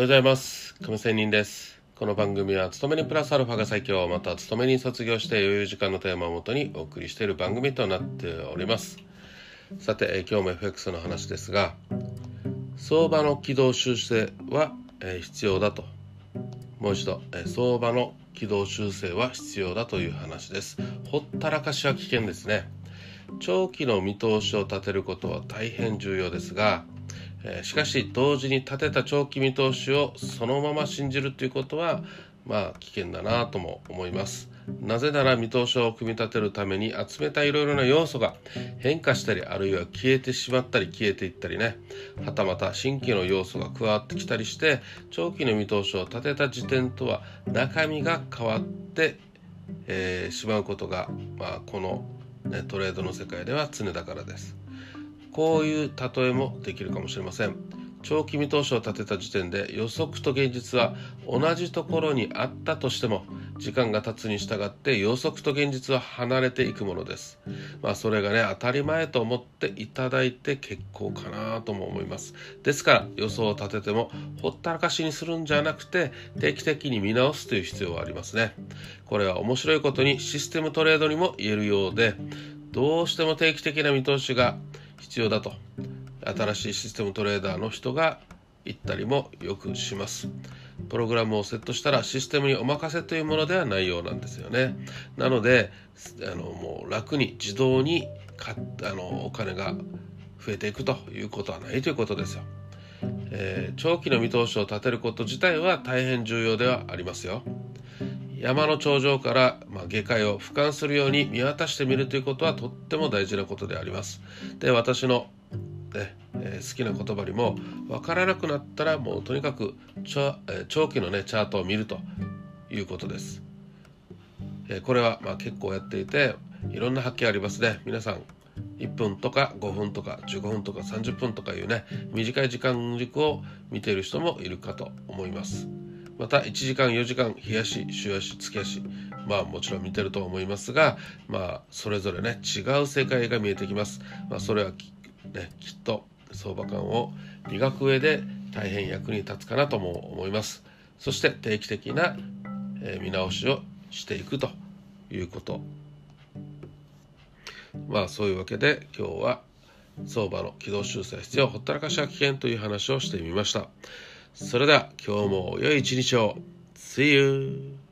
おはようございます。亀仙人です。この番組は勤めにプラスアルファが最強また勤めに卒業して余裕時間のテーマをもとにお送りしている番組となっております。さて今日も FX の話ですが相場の軌道修正は必要だと。もう一度相場の軌道修正は必要だという話です。ほったらかしは危険ですね。長期の見通しを立てることは大変重要ですがえしかし同時に立てた長期見通しをそのまま信じるということはまあ危険だなとも思いますなぜなら見通しを組み立てるために集めたいろいろな要素が変化したりあるいは消えてしまったり消えていったりねはたまた新規の要素が加わってきたりして長期の見通しを立てた時点とは中身が変わって、えー、しまうことが、まあ、この、ね、トレードの世界では常だからです。こういう例えもできるかもしれません。長期見通しを立てた時点で予測と現実は同じところにあったとしても時間が経つに従って予測と現実は離れていくものです。まあそれがね当たり前と思っていただいて結構かなとも思います。ですから予想を立ててもほったらかしにするんじゃなくて定期的に見直すという必要はありますね。これは面白いことにシステムトレードにも言えるようでどうしても定期的な見通しが必要だと。新しいシステムトレーダーの人が言ったりもよくします。プログラムをセットしたらシステムにお任せというものではないようなんですよね。なのであのもう楽に自動にかあのお金が増えていくということはないということですよ、えー、長期の見通しを立てること自体は大変重要ではありますよ。山の頂上から、まあ、下界を俯瞰するように見渡してみるということはとっても大事なことであります。で私の、ねえー、好きな言葉にも分からなくなったらもうとにかく長,、えー、長期のねチャートを見るということです。えー、これはまあ結構やっていていろんな発見ありますね。皆さん1分とか5分とか15分とか30分とかいうね短い時間軸を見ている人もいるかと思います。また1時間4時間日足週足月足。まあもちろん見てると思いますがまあそれぞれね違う世界が見えてきます、まあ、それはねきっと相場感を磨く上で大変役に立つかなとも思います。そして定期的な、え見直しをしていくということ。まあそういうわけで今日は相場の軌道修正必要ほったらかしは危険という話をしてみました。それでは今日も良い一日を See you!